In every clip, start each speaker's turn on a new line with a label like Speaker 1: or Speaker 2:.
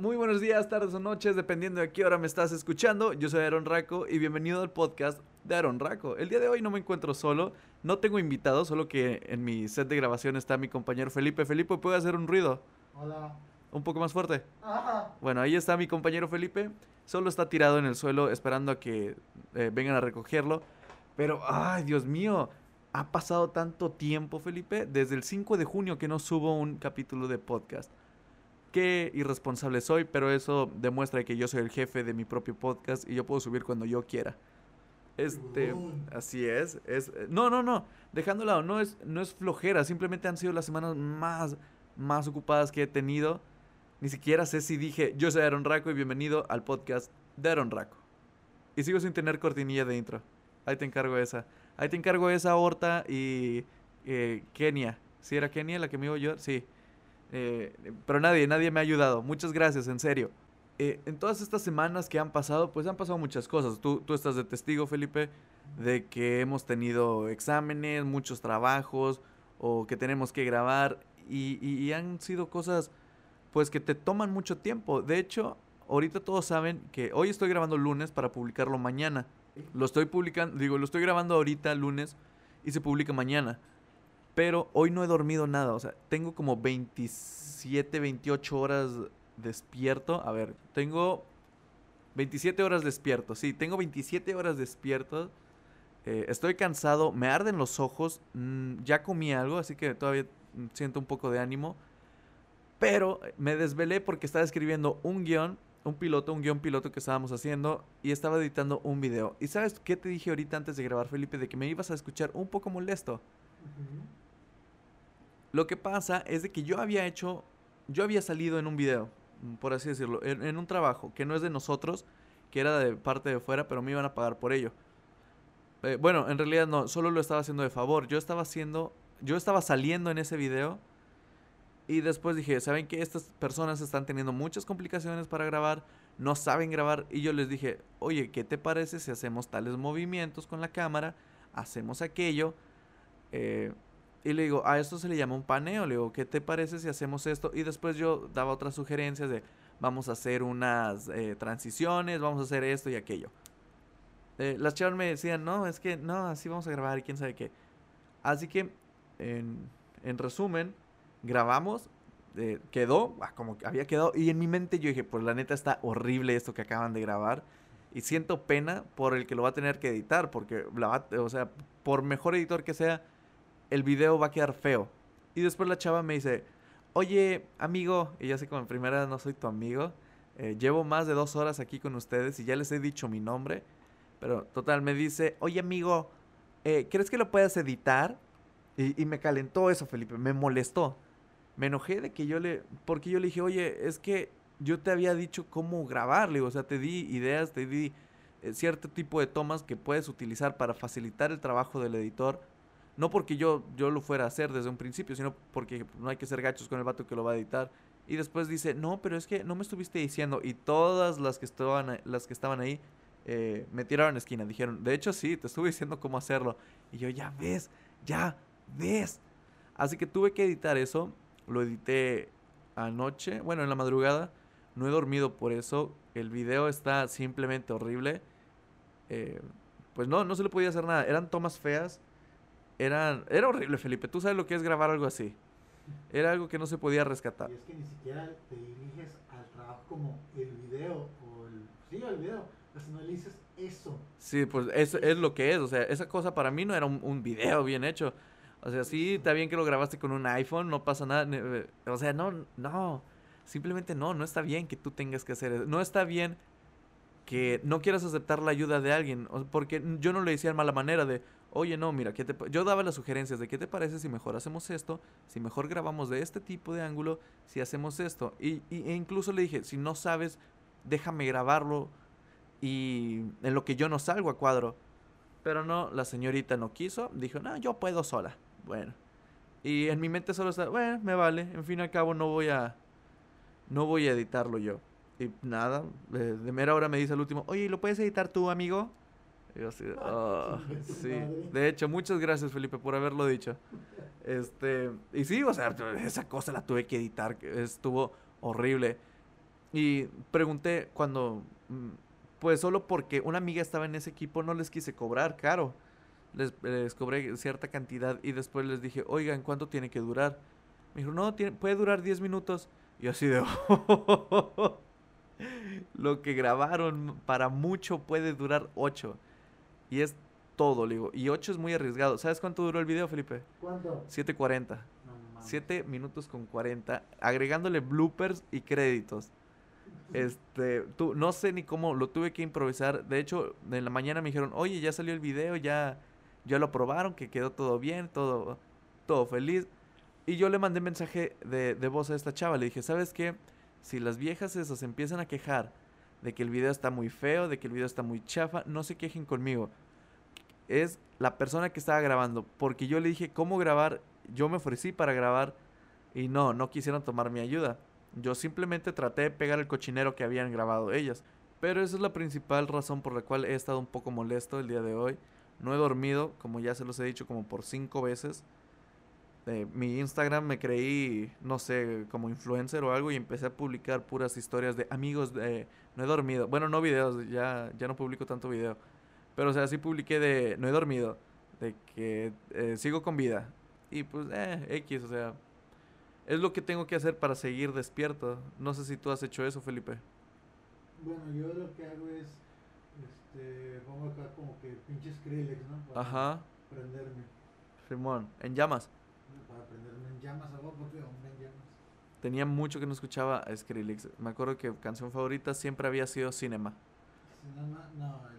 Speaker 1: Muy buenos días, tardes o noches, dependiendo de qué hora me estás escuchando. Yo soy Aaron Raco y bienvenido al podcast de Aaron Raco. El día de hoy no me encuentro solo, no tengo invitado, solo que en mi set de grabación está mi compañero Felipe. Felipe, ¿puedo hacer un ruido?
Speaker 2: Hola.
Speaker 1: Un poco más fuerte.
Speaker 2: Ajá.
Speaker 1: Bueno, ahí está mi compañero Felipe. Solo está tirado en el suelo esperando a que eh, vengan a recogerlo. Pero, ay, Dios mío, ha pasado tanto tiempo, Felipe, desde el 5 de junio que no subo un capítulo de podcast. Qué irresponsable soy, pero eso demuestra que yo soy el jefe de mi propio podcast y yo puedo subir cuando yo quiera. Este, así es, es no, no, no, dejando lado, no es no es flojera, simplemente han sido las semanas más más ocupadas que he tenido. Ni siquiera sé si dije, yo soy Aaron Raco y bienvenido al podcast de Aaron Raco. Y sigo sin tener cortinilla de intro. Ahí te encargo esa. Ahí te encargo esa, Horta y eh, Kenia. ¿Sí era Kenia la que me iba yo? Sí. Eh, pero nadie, nadie me ha ayudado. Muchas gracias, en serio. Eh, en todas estas semanas que han pasado, pues han pasado muchas cosas. Tú, tú estás de testigo, Felipe, de que hemos tenido exámenes, muchos trabajos, o que tenemos que grabar, y, y han sido cosas, pues, que te toman mucho tiempo. De hecho, ahorita todos saben que hoy estoy grabando lunes para publicarlo mañana. Lo estoy publicando, digo, lo estoy grabando ahorita lunes y se publica mañana. Pero hoy no he dormido nada, o sea, tengo como 27, 28 horas despierto. A ver, tengo 27 horas despierto, sí, tengo 27 horas despierto. Eh, estoy cansado, me arden los ojos, mm, ya comí algo, así que todavía siento un poco de ánimo. Pero me desvelé porque estaba escribiendo un guion, un piloto, un guion piloto que estábamos haciendo y estaba editando un video. ¿Y sabes qué te dije ahorita antes de grabar, Felipe? De que me ibas a escuchar un poco molesto. Lo que pasa es de que yo había hecho, yo había salido en un video, por así decirlo, en, un trabajo que no es de nosotros, que era de parte de fuera, pero me iban a pagar por ello. Eh, bueno, en realidad no, solo lo estaba haciendo de favor. Yo estaba haciendo, yo estaba saliendo en ese video y después dije, ¿saben qué? Estas personas están teniendo muchas complicaciones para grabar, no saben grabar y yo les dije, oye, ¿qué te parece si hacemos tales movimientos con la cámara? Hacemos aquello. Eh, y le digo, a esto se le llama un paneo. Le digo, ¿qué te parece si hacemos esto? Y después yo daba otras sugerencias de, vamos a hacer unas eh, transiciones, vamos a hacer esto y aquello. Eh, las chavas me decían, no, es que no, así vamos a grabar y quién sabe qué. Así que, en, en resumen, grabamos, eh, quedó, ah, como había quedado. Y en mi mente yo dije, pues la neta está horrible esto que acaban de grabar. Y siento pena por el que lo va a tener que editar, porque, la va, o sea, por mejor editor que sea, el video va a quedar feo. Y después la chava me dice, oye, amigo, y ya sé como en primera no soy tu amigo, eh, llevo más de dos horas aquí con ustedes y ya les he dicho mi nombre, pero total, me dice, oye, amigo, eh, ¿crees que lo puedas editar? Y, me calentó eso, Felipe, me molestó. Me enojé de que yo le, porque yo le dije, oye, es que yo te había dicho cómo grabarle, o sea, te di ideas, te di eh, cierto tipo de tomas que puedes utilizar para facilitar el trabajo del editor no porque yo, yo lo fuera a hacer desde un principio, sino porque no hay que ser gachos con el vato que lo va a editar. Y después dice, no, pero es que no me estuviste diciendo. Y todas las que estaban, las que estaban ahí eh, me tiraron esquina. Dijeron, de hecho sí, te estuve diciendo cómo hacerlo. Y yo, ya ves, ya ves. Así que tuve que editar eso. Lo edité anoche, bueno, en la madrugada. No he dormido por eso. El video está simplemente horrible. Eh, pues no, no se le podía hacer nada. Eran tomas feas era, era horrible, Felipe. Tú sabes lo que es grabar algo así. Era algo que no se podía rescatar.
Speaker 2: Y es que ni siquiera te diriges al trabajo como el video o el... Sí, el video. Pues no le dices eso.
Speaker 1: Sí, pues eso es lo que es. O sea, esa cosa para mí no era un, un video bien hecho. O sea, sí, está bien que lo grabaste con un iPhone, no pasa nada. Eh, o sea, no, no. Simplemente no, no está bien que tú tengas que hacer eso. No está bien que no quieras aceptar la ayuda de alguien. Porque yo no le decía en mala manera de, oye, no, mira, ¿qué te yo daba las sugerencias de qué te parece si mejor hacemos esto, si mejor grabamos de este tipo de ángulo, si hacemos esto. Y, e incluso le dije, si no sabes, déjame grabarlo y en lo que yo no salgo a cuadro. Pero no, la señorita no quiso, dijo, no, yo puedo sola. Bueno. Y en mi mente solo está, bueno, me vale, en fin y al cabo no voy a, no voy a editarlo yo. Y nada, de, de mera hora me dice el último, oye, ¿lo puedes editar tú, amigo? Ah, sí. De hecho, muchas gracias, Felipe, por haberlo dicho. Este, y sí, o sea, esa cosa la tuve que editar, estuvo horrible. Y pregunté cuando, mm, pues solo porque una amiga estaba en ese equipo, no les quise cobrar caro. Les, les cobré cierta cantidad y después les dije, oigan, ¿cuánto tiene que durar? Me dijo, no, tiene, puede durar 10 minutos. Y así de... Lo que grabaron para mucho puede durar 8. Y es todo, le digo. Y 8 es muy arriesgado. ¿Sabes cuánto duró el video, Felipe?
Speaker 2: ¿Cuánto?
Speaker 1: 7.40.
Speaker 2: No mames.
Speaker 1: 7 minutos con 40. Agregándole bloopers y créditos. Este, tú, no sé ni cómo, lo tuve que improvisar. De hecho, en la mañana me dijeron, oye, ya salió el video, ya, ya lo aprobaron, que quedó todo bien, todo, todo feliz. Y yo le mandé mensaje de, de voz a esta chava. Le dije, ¿sabes qué? Si las viejas esas empiezan a quejar de que el video está muy feo, de que el video está muy chafa, no se quejen conmigo. Es la persona que estaba grabando. Porque yo le dije cómo grabar. Yo me ofrecí para grabar. Y no, no quisieron tomar mi ayuda. Yo simplemente traté de pegar el cochinero que habían grabado ellas. Pero esa es la principal razón por la cual he estado un poco molesto el día de hoy. No he dormido, como ya se los he dicho, como por cinco veces. Eh, mi Instagram me creí, no sé, como influencer o algo y empecé a publicar puras historias de amigos, de, no he dormido. Bueno, no videos, ya, ya no publico tanto video. Pero o sea, sí publiqué de no he dormido, de que eh, sigo con vida. Y pues, eh, X, o sea, es lo que tengo que hacer para seguir despierto. No sé si tú has hecho eso, Felipe.
Speaker 2: Bueno, yo lo que hago es, este, pongo acá como que pinches Skrillex, ¿no? Para
Speaker 1: Ajá,
Speaker 2: prenderme,
Speaker 1: Simón, en llamas.
Speaker 2: para prenderme en llamas, agua, porque hombre en llamas.
Speaker 1: Tenía mucho que no escuchaba a Skrillex. Me acuerdo que canción favorita siempre había sido Cinema.
Speaker 2: Cinema, no,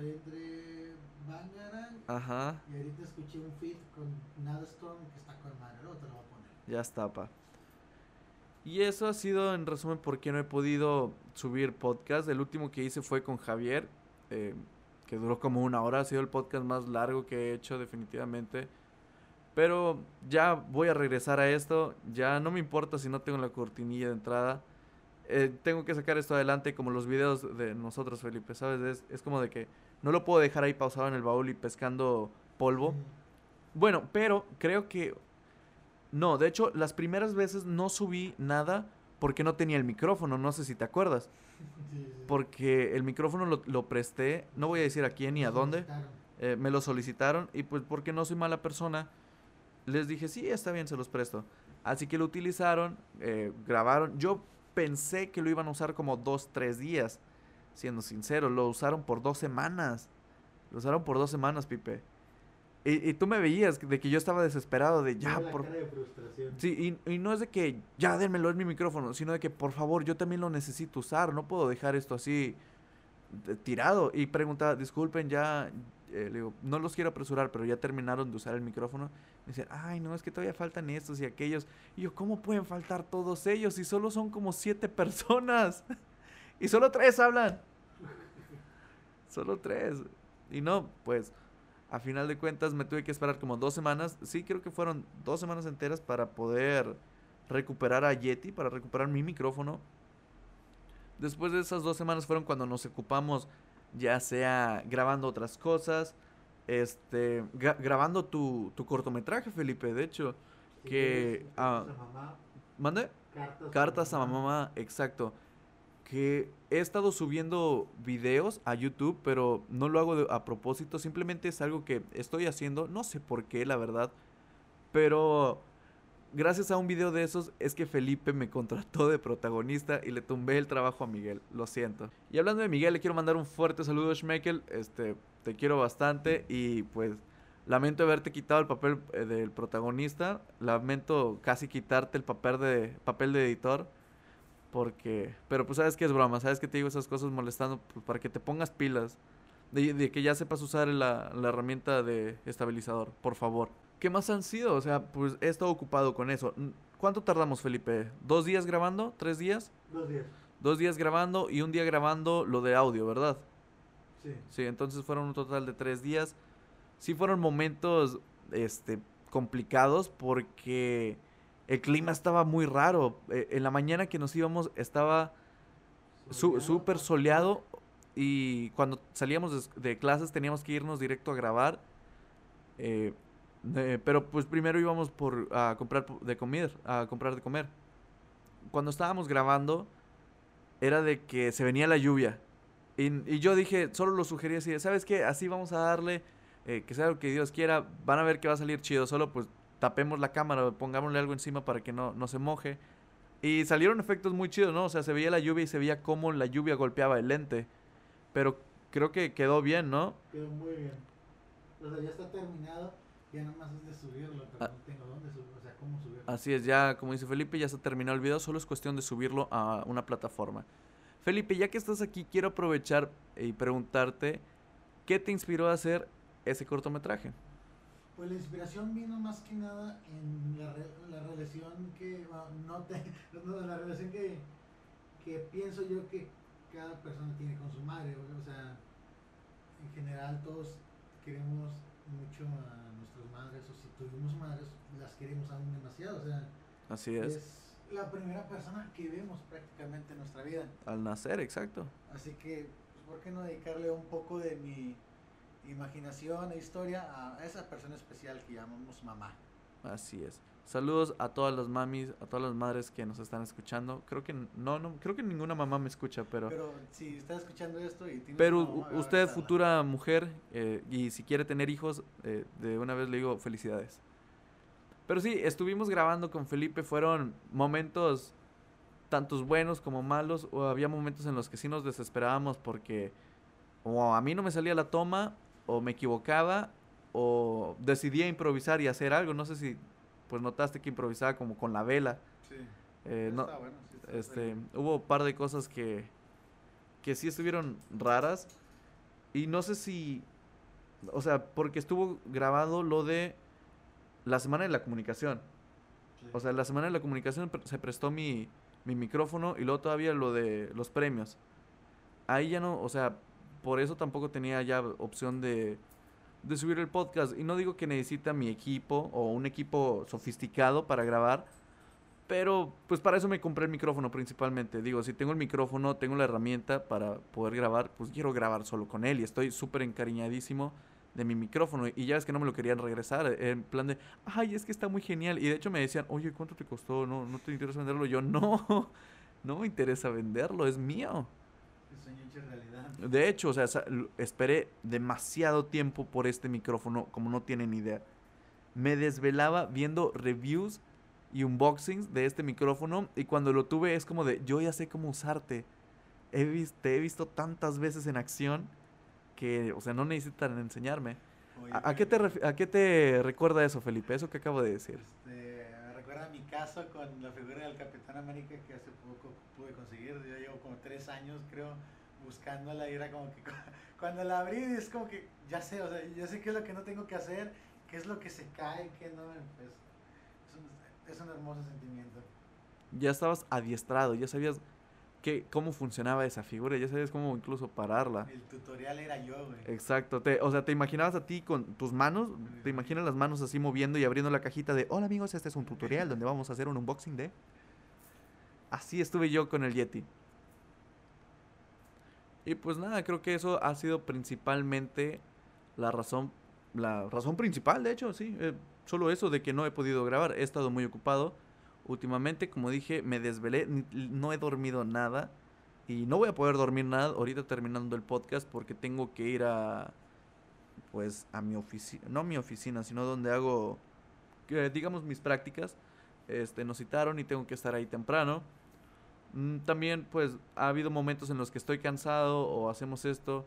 Speaker 2: entre Bangarang
Speaker 1: Ajá,
Speaker 2: y ahorita escuché un feed con Nada Storm que está con madre, luego te lo voy a poner.
Speaker 1: ya está, pa. Y eso ha sido en resumen por qué no he podido subir podcast. El último que hice fue con Javier, eh, que duró como una hora. Ha sido el podcast más largo que he hecho definitivamente. Pero ya voy a regresar a esto. Ya no me importa si no tengo la cortinilla de entrada. Eh, tengo que sacar esto adelante como los videos de nosotros, Felipe. ¿Sabes? Es, es como de que no lo puedo dejar ahí pausado en el baúl y pescando polvo. Bueno, pero creo que... No, de hecho, las primeras veces no subí nada porque no tenía el micrófono. No sé si te acuerdas. Porque el micrófono lo, lo presté. No voy a decir a quién ni a dónde. eh, me lo solicitaron y pues porque no soy mala persona, les dije, sí, está bien, se los presto. Así que lo utilizaron, eh, grabaron. Yo pensé que lo iban a usar como dos, tres días, siendo sincero. Lo usaron por dos semanas. Lo usaron por dos semanas, Pipe. Y, y tú me veías de que yo estaba desesperado de ya,
Speaker 2: la
Speaker 1: por...
Speaker 2: cara de frustración.
Speaker 1: Sí, y, y no es de que ya dénmelo, es mi micrófono, sino de que por favor yo también lo necesito usar, no puedo dejar esto así de- tirado. Y preguntaba, disculpen, ya, eh, le digo, no los quiero apresurar, pero ya terminaron de usar el micrófono. Me dicen, ay, no, es que todavía faltan estos y aquellos. Y yo, ¿cómo pueden faltar todos ellos si solo son como siete personas? y solo tres hablan. Solo tres. Y no, pues, a final de cuentas me tuve que esperar como dos semanas. Sí, creo que fueron dos semanas enteras para poder recuperar a Yeti, para recuperar mi micrófono. Después de esas dos semanas fueron cuando nos ocupamos, ya sea grabando otras cosas, este, gra- grabando tu, tu cortometraje, Felipe, de hecho.
Speaker 2: Sí,
Speaker 1: que, ah,
Speaker 2: a mamá,
Speaker 1: ¿Mande?
Speaker 2: cartas,
Speaker 1: Cartas a mamá, exacto. Que he estado subiendo videos a YouTube, pero no lo hago a propósito, simplemente es algo que estoy haciendo, no sé por qué, la verdad, pero gracias a un video de esos es que Felipe me contrató de protagonista y le tumbé el trabajo a Miguel, lo siento. Y hablando de Miguel, le quiero mandar un fuerte saludo, Schmeckel, este, te quiero bastante y pues lamento haberte quitado el papel eh, del protagonista, lamento casi quitarte el papel de, papel de editor. Porque, pero pues sabes que es broma, sabes que te digo esas cosas molestando pues, para que te pongas pilas. De, de que ya sepas usar la, la herramienta de estabilizador, por favor. ¿Qué más han sido? O sea, pues he estado ocupado con eso. ¿Cuánto tardamos, Felipe? ¿Dos días grabando? ¿Tres días?
Speaker 2: Dos días.
Speaker 1: Dos días grabando y un día grabando lo de audio, ¿verdad?
Speaker 2: Sí.
Speaker 1: Sí, entonces fueron un total de tres días. Sí fueron momentos, este, complicados porque el clima estaba muy raro. Eh, en la mañana que nos íbamos estaba su-
Speaker 2: Soleado,
Speaker 1: súper soleado y cuando salíamos de, de clases teníamos que irnos directo a grabar. Eh, eh, pero pues primero íbamos por a comprar de comer, a comprar de comer. Cuando estábamos grabando, era de que se venía la lluvia. Y, y yo dije, solo lo sugerí así, de, ¿sabes qué? Así vamos a darle, eh, que sea lo que Dios quiera, van a ver que va a salir chido, solo pues tapemos la cámara, pongámosle algo encima para que no, no se moje. Y salieron efectos muy chidos, ¿no? O sea, se veía la lluvia y se veía cómo la lluvia golpeaba el lente. Pero creo que quedó bien, ¿no?
Speaker 2: Quedó muy bien. O sea, ya está terminado, ya nomás es de subirlo, pero
Speaker 1: Ah.
Speaker 2: no tengo dónde subirlo, o sea, cómo subirlo.
Speaker 1: Así es, ya como dice Felipe, ya se terminó el video, solo es cuestión de subirlo a una plataforma. Felipe, ya que estás aquí, quiero aprovechar y preguntarte, ¿qué te inspiró a hacer ese cortometraje?
Speaker 2: Pues la inspiración vino más que nada en la, re- la relación que bueno, no te, no, la relación que, que pienso yo que cada persona tiene con su madre, o sea, en general todos queremos mucho a nuestras madres o si tuvimos madres las queremos aún demasiado, o sea,
Speaker 1: Así es,
Speaker 2: es la primera persona que vemos prácticamente en nuestra vida.
Speaker 1: al nacer, exacto.
Speaker 2: Así que, pues, ¿por qué no dedicarle un poco de mi imaginación e historia a esa persona especial que llamamos mamá?
Speaker 1: Así es. Saludos a todas las mamis, a todas las madres que nos están escuchando. Creo que no, no, creo que ninguna mamá me escucha, pero
Speaker 2: Pero si estás escuchando esto y tienes
Speaker 1: pero
Speaker 2: mamá,
Speaker 1: usted futura mujer eh, y si quiere tener hijos, eh, de una vez le digo felicidades. Pero sí, estuvimos grabando con Felipe, fueron momentos tantos buenos como malos, o había momentos en los que sí nos desesperábamos porque o a mí no me salía la toma, o me equivocaba, o decidía improvisar y hacer algo. No sé si pues notaste que improvisaba como con la vela.
Speaker 2: Sí.
Speaker 1: Eh, no,
Speaker 2: Está bueno, sí,
Speaker 1: este,
Speaker 2: bueno.
Speaker 1: hubo un par de cosas que, que sí estuvieron raras. Y no sé si, o sea, porque estuvo grabado lo de la semana de la comunicación.
Speaker 2: Sí.
Speaker 1: O sea, la semana de la comunicación se prestó mi, mi micrófono y luego todavía lo de los premios. Ahí ya no, o sea, por eso tampoco tenía ya opción de, de subir el podcast. Y no digo que necesita mi equipo o un equipo sofisticado para grabar. Pero pues para eso me compré el micrófono principalmente. Digo, si tengo el micrófono, tengo la herramienta para poder grabar, pues quiero grabar solo con él. Y estoy súper encariñadísimo de mi micrófono. Y ya es que no me lo querían regresar. En plan de, ay, es que está muy genial. Y de hecho me decían, oye, ¿cuánto te costó? ¿No, no te interesa venderlo? Yo, no, no me interesa venderlo, es mío.
Speaker 2: Sueño hecho.
Speaker 1: De hecho, o sea, esperé demasiado tiempo por este micrófono, como no tienen idea. Me desvelaba viendo reviews y unboxings de este micrófono y cuando lo tuve es como de, yo ya sé cómo usarte. He vis- te he visto tantas veces en acción que, o sea, no necesitan enseñarme.
Speaker 2: Oye,
Speaker 1: ¿A, a qué te ¿A qué te recuerda eso, Felipe? Eso que acabo de decir.
Speaker 2: Este, me recuerda mi caso con la figura del Capitán América que hace poco pude conseguir. Yo llevo como tres años, creo, buscándola y era como que cu- cuando la abrí es como que ya sé, o sea, ya sé qué es lo que no tengo que hacer, qué es lo que se cae, qué no. Pues, es, un, es un hermoso sentimiento.
Speaker 1: Ya estabas adiestrado, ya sabías que, cómo funcionaba esa figura, ya sabías cómo incluso pararla.
Speaker 2: El tutorial era yo, güey.
Speaker 1: Exacto, te, o sea, te imaginabas a ti con tus manos, te imaginas las manos así moviendo y abriendo la cajita de, hola amigos, este es un tutorial donde vamos a hacer un unboxing de... Así estuve yo con el Yeti. Y pues nada, creo que eso ha sido principalmente la razón, la razón principal, de hecho, sí, eh, solo eso de que no he podido grabar, he estado muy ocupado. Últimamente, como dije, me desvelé, no he dormido nada. Y no voy a poder dormir nada ahorita terminando el podcast porque tengo que ir a, pues, a mi oficina, no a mi oficina, sino donde hago, digamos, mis prácticas. Este, nos citaron y tengo que estar ahí temprano. Mm, También, pues, ha habido momentos en los que estoy cansado o hacemos esto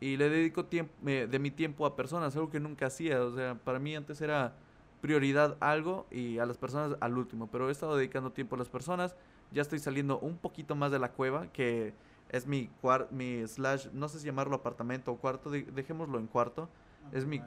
Speaker 1: y le dedico tiempo, de mi tiempo a personas, algo que nunca hacía. O sea, para mí antes era prioridad algo y a las personas al último, pero he estado dedicando tiempo a las personas. Ya estoy saliendo un poquito más de la cueva, que es mi mi slash, no sé si llamarlo apartamento o cuarto, de- dejémoslo en cuarto. Es mi,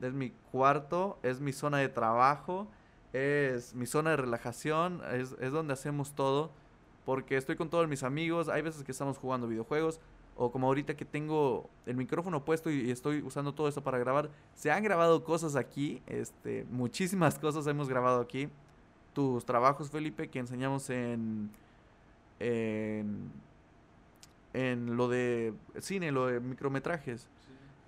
Speaker 1: es mi cuarto, es mi zona de trabajo, es mi zona de relajación, es, es donde hacemos todo, porque estoy con todos mis amigos, hay veces que estamos jugando videojuegos, o como ahorita que tengo el micrófono puesto y, estoy usando todo esto para grabar, se han grabado cosas aquí, este, muchísimas cosas hemos grabado aquí. Tus trabajos, Felipe, que enseñamos en, en, en lo de cine, lo de micrometrajes,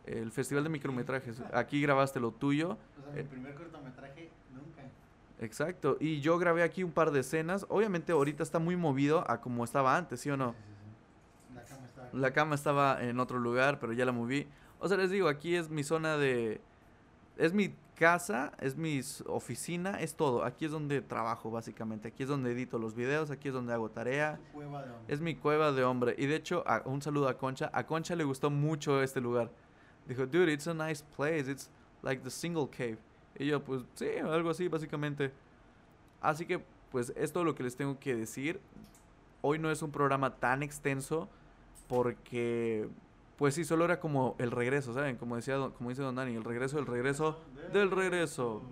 Speaker 2: Sí.
Speaker 1: el festival de micrometrajes. Aquí grabaste lo tuyo.
Speaker 2: O sea, mi
Speaker 1: Eh.
Speaker 2: primer cortometraje nunca.
Speaker 1: Exacto. Y yo grabé aquí un par de escenas. Obviamente ahorita está muy movido a como estaba antes, ¿sí o no?
Speaker 2: Sí, sí, sí. La cama está aquí.
Speaker 1: La cama estaba en otro lugar, pero ya la moví. O sea, les digo, aquí es mi zona de... Es mi casa, es mi oficina, es todo. Aquí es donde trabajo, básicamente. Aquí es donde edito los videos, aquí es donde hago tarea.
Speaker 2: Cueva de.
Speaker 1: Es mi cueva de hombre. Y de hecho, a- un saludo a Concha. A Concha le gustó mucho este lugar. Dijo, dude, it's a nice place. It's like the single cave. Y yo, pues sí, algo así, básicamente. Así que, pues, es todo lo que les tengo que decir. Hoy no es un programa tan extenso porque, pues sí, solo era como el regreso, ¿saben? Como, decía, como dice Don Dani, el regreso del regreso del regreso.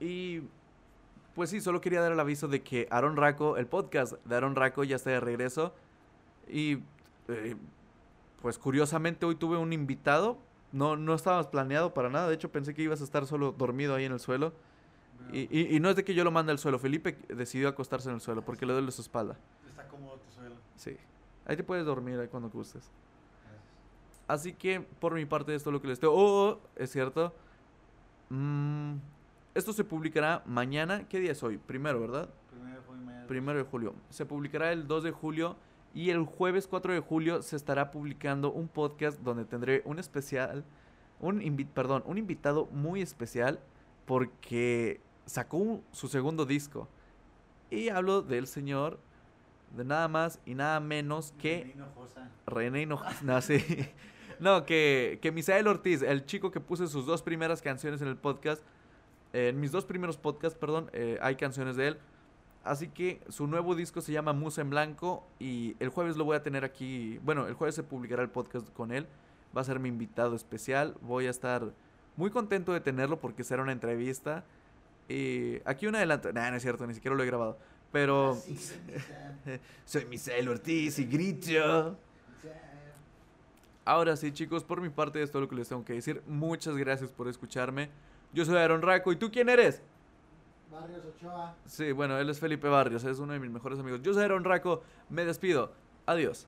Speaker 1: Y pues sí, solo quería dar el aviso de que Aaron Raco, el podcast de Aaron Raco ya está de regreso. Y eh, pues curiosamente hoy tuve un invitado. No, no estabas planeado para nada. De hecho, pensé que ibas a estar solo dormido ahí en el suelo. Y, y- y no es de que yo lo mande al suelo. Felipe decidió acostarse en el suelo porque le duele su espalda.
Speaker 2: Está cómodo tu suelo.
Speaker 1: Sí. Ahí te puedes dormir ahí cuando gustes. Así que por mi parte esto es lo que les tengo. Oh, oh, es cierto. Mm, esto se publicará mañana. ¿Qué día es hoy? Primero, ¿verdad?
Speaker 2: Primero fue mañana.
Speaker 1: Primero de julio. Se publicará el 2 de julio y el jueves 4 de julio se estará publicando un podcast donde tendré un especial, un invi- perdón, un invitado muy especial porque sacó un- su segundo disco. Y hablo del señor de nada más y nada menos que. René Hinojosa. No, sí. No, que, que Misael Ortiz, el chico que puse sus dos primeras canciones en el podcast, eh, en mis dos primeros podcasts, perdón, eh, hay canciones de él. Así que su nuevo disco se llama Musa en Blanco y el jueves lo voy a tener aquí. Bueno, el jueves se publicará el podcast con él. Va a ser mi invitado especial. Voy a estar muy contento de tenerlo porque será una entrevista. Y aquí un adelanto. Nah, no es cierto, ni siquiera lo he grabado. Pero
Speaker 2: Sam,
Speaker 1: soy Misael Ortiz y grito. Ahora sí, chicos, por mi parte es todo lo que les tengo que decir. Muchas gracias por escucharme. Yo soy Aaron Raco. ¿Y tú quién eres?
Speaker 2: Barrios Ochoa.
Speaker 1: Sí, bueno, él es Felipe Barrios, es uno de mis mejores amigos. Yo soy Aaron Raco. Me despido. Adiós.